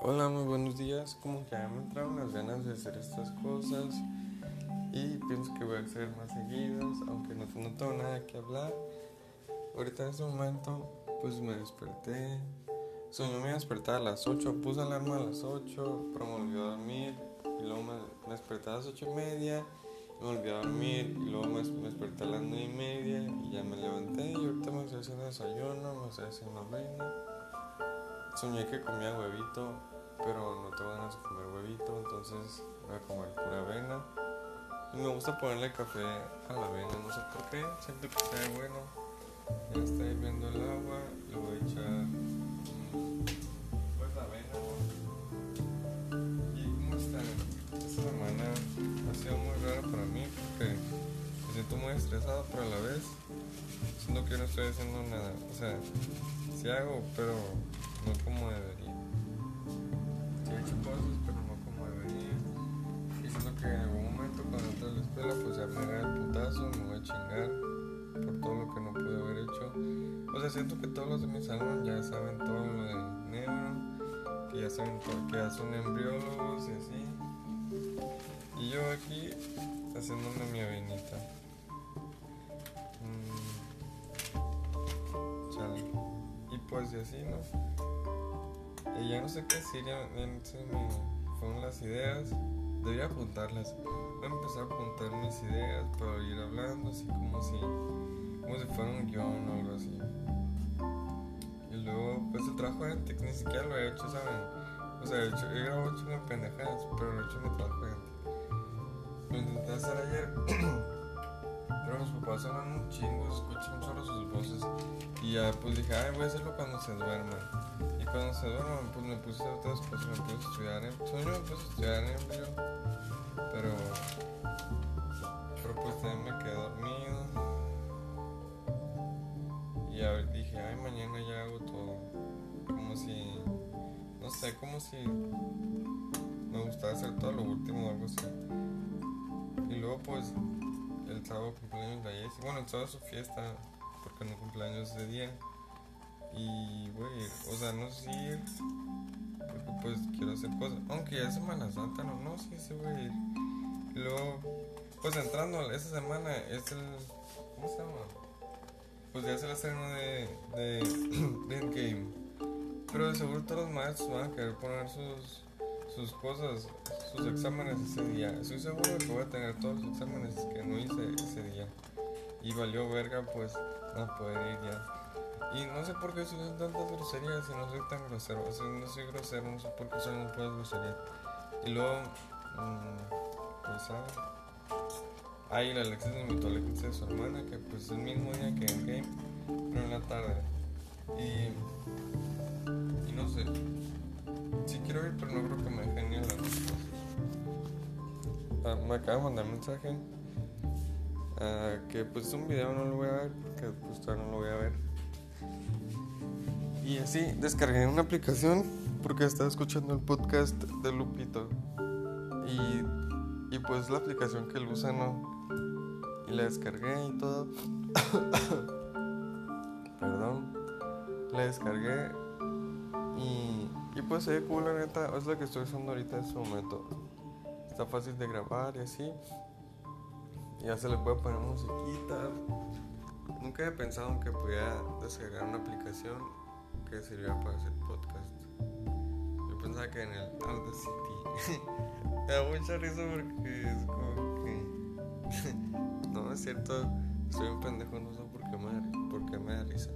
Hola, muy buenos días. Como que ya me entraron las ganas de hacer estas cosas y pienso que voy a hacer más seguidos, aunque no, no tengo nada que hablar. Ahorita en este momento, pues me desperté. Soñé me desperté a las 8, puse alarma a las 8, pero me olvidé dormir. Y luego me, desperté a las 8 y media, me olvidé dormir. Y luego me, desperté a las 9 y media y ya me levanté. Y ahorita me estoy haciendo desayuno, me estoy haciendo avena. Soñé que comía huevito, pero no tengo ganas de comer huevito, entonces voy a comer pura avena. Y me gusta ponerle café a la avena, no sé por qué, siento que sabe bueno. Ya está hirviendo el agua, le voy a echar pues la avena. ¿Y cómo está? Esta semana ha sido muy rara para mí porque me siento muy estresado, pero a la vez siento que no estoy haciendo nada. O sea, sí hago, pero no como debería. He hecho cosas, pero no como debería. Y siento que en algún momento cuando entre a la escuela, pues ya me da el putazo, me voy a chingar por todo lo que no pude haber hecho. O sea, siento que todos los de mi salón ya saben todo lo de neuro, que ya saben todo, que ya son embriólogos y así. Y yo aquí haciéndome mi avenita. Pues y así, ¿no? Y ya no sé qué decir, ya, ya no me fueron las ideas. Debía apuntarlas. Voy a empezar a apuntar mis ideas para ir hablando, así como si, como si fuera un guion o algo así. Y luego, pues el trabajo de Antec ni siquiera lo he hecho, ¿saben? O sea, he, hecho, he grabado hecho unas pendejadas, pero no he hecho mi trabajo de Antec. Lo intenté hacer ayer, pero los papás hablan un chingo, escuchan solo sus voces. Y ya, pues dije, ay, voy a hacerlo cuando se duerman. Y cuando se duerman, pues me puse a hacer otras cosas, me puse a estudiar en. Soy me puse a estudiar en embryo, pero. Pero pues también me quedé dormido. Y dije, ay, mañana ya hago todo. Como si. No sé, como si. Me gustaba hacer todo lo último o algo así. Y luego, pues. El sábado cumpleaños de Jessie. Bueno, sábado es su fiesta, porque no cumpleaños ese día. Y ir, o sea, no sé ir, porque pues quiero hacer cosas. Aunque ya es Semana Santa, no, no, sí, sí voy a ir. Y luego, pues entrando, esta semana es el. ¿Cómo se llama? Pues ya es el estreno de, de, de Endgame. Pero de seguro todos los maestros van a querer poner sus, sus cosas, sus exámenes ese día. Estoy seguro de que voy a tener todos los exámenes que no hice ese día. Y valió verga, pues, no poder ir ya. Y no sé por qué soy tantas groserías y no soy tan grosero. O sea, no soy grosero, no sé por qué soy un puedo grosería. Y luego, mmm, pues, ¿sabes? Ahí la Alexis me invitó a la de su hermana, que pues es el mismo día que en Game, pero en la tarde. Y, y no sé. No creo que me hablar de cosas. Ah, me acaba de mandar un mensaje. Uh, que pues un video no lo voy a ver porque pues todavía no lo voy a ver. Y así descargué una aplicación porque estaba escuchando el podcast de Lupito. Y, y pues la aplicación que él usa no. Y la descargué y todo. Perdón. La descargué. Y, y pues se ve cool, la neta. Es la que estoy usando ahorita en su momento. Está fácil de grabar y así. Ya se le puede poner musiquita. Nunca he pensado en que pudiera descargar una aplicación que sirviera para hacer podcast. Yo pensaba que en el Audacity. me da mucha risa porque es como que. no, es cierto. Soy un pendejo, no sé por me por qué me da risa.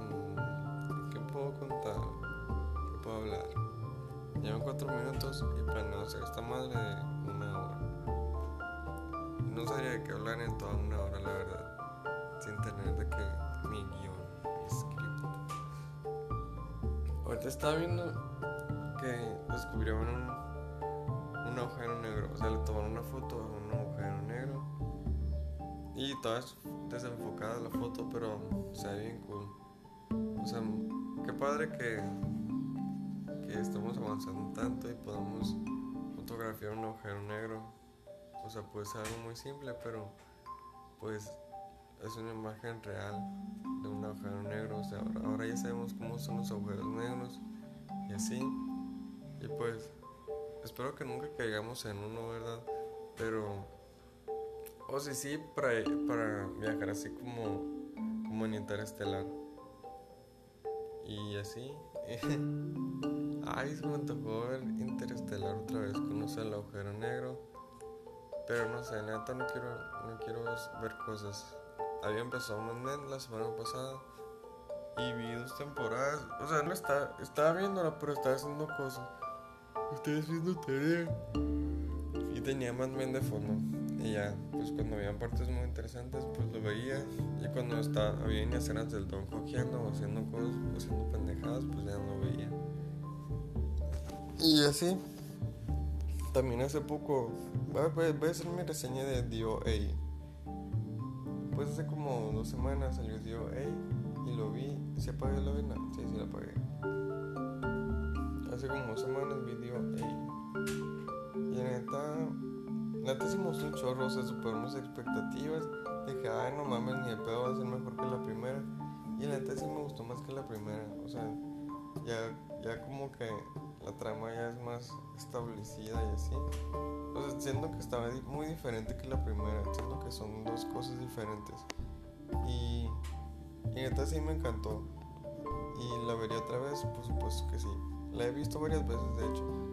Mm, ¿Qué puedo contar? ¿Qué hablar? Llevan cuatro minutos y planeo hacer esta madre de una hora. No sabría de qué hablar en toda una hora, la verdad. Sin tener de que mi guion, mi script. Ahorita estaba viendo que descubrieron un, un agujero negro. O sea, le tomaron una foto a un agujero negro. Y toda es desenfocada la foto, pero se ve bien cool. O sea, qué padre que, estamos avanzando tanto y podamos fotografiar un agujero negro. O sea, puede ser algo muy simple, pero pues es una imagen real de un agujero negro. O sea, ahora, ya sabemos cómo son los agujeros negros. y así. Y pues, espero que nunca caigamos en uno, ¿verdad? Pero, o sea, sí, para, para viajar así como, como en Interestelar. Y así. Ay, se me antojó ver Interestelar otra vez. Conocer el agujero negro. Pero no sé, neta no quiero, no quiero ver cosas. Había empezado un Men la semana pasada. Y vi dos temporadas. O sea, no está, estaba viéndola, pero estaba haciendo cosas. Estoy haciendo tarea. Y tenía más Men de fondo. Y ya, pues cuando había partes muy interesantes, pues lo veía. Y cuando estaba, había escenas del don cogiendo o haciendo cosas, o haciendo pendejadas, pues ya no lo veía. Y así. También hace poco, voy a hacer mi reseña de DOA. Pues hace como dos semanas salió DOA y lo vi. ¿Se apagó la vena? Sí, sí la apagué. Hace como dos semanas vi DOA. Neta se mostró un chorro, o sea, superamos expectativas. Dije, ay, no mames, ni el pedo va a ser mejor que la primera. Y la neta sí me gustó más que la primera. O sea, ya, ya como que la trama ya es más establecida y así. O sea, siento que estaba muy diferente que la primera. Siento que son dos cosas diferentes. Y, y neta sí me encantó. Y la vería otra vez, por supuesto que sí. La he visto varias veces, de hecho.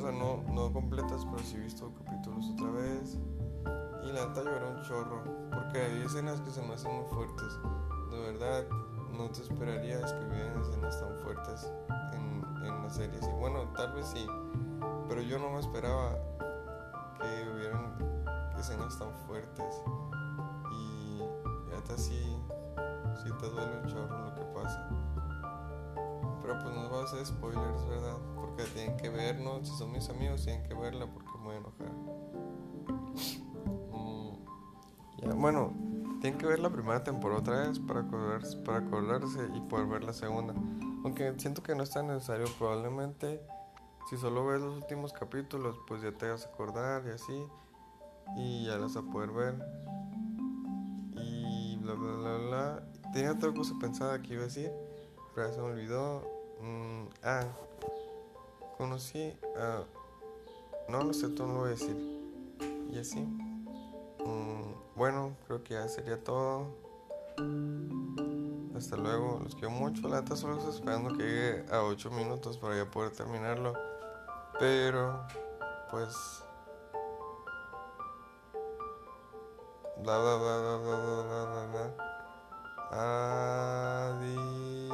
Sea, no, no completas, pero sí he visto capítulos otra vez. Y la neta lloré un chorro. Porque hay escenas que se me hacen muy fuertes. De verdad, no te esperarías que hubieran escenas tan fuertes en, en las series. Y bueno, tal vez sí, pero yo no me esperaba que hubieran escenas tan fuertes. Y hasta sí, sí te duele un chorro lo que pasa. Pero pues no va a hacer spoilers, ¿verdad? Tienen que ver, ¿no? Si son mis amigos, tienen que verla porque me voy a enojar. Mm, bueno, tienen que ver la primera temporada otra vez para acordarse, para acordarse y poder ver la segunda. Aunque siento que no es tan necesario, probablemente si solo ves los últimos capítulos, pues ya te vas a acordar y así. Y ya las vas a poder ver. Y bla bla bla bla. Tenía otra cosa pensada que iba a decir, pero ya se me olvidó. Mm, ah, conocí a. No, no sé, tú no lo voy a decir. Y así. Mm, bueno, creo que ya sería todo. Hasta luego, los quiero mucho. La neta solo estoy esperando que llegue a 8 minutos para ya poder terminarlo. Pero, pues. Bla bla bla bla bla bla bla bla. Adiós.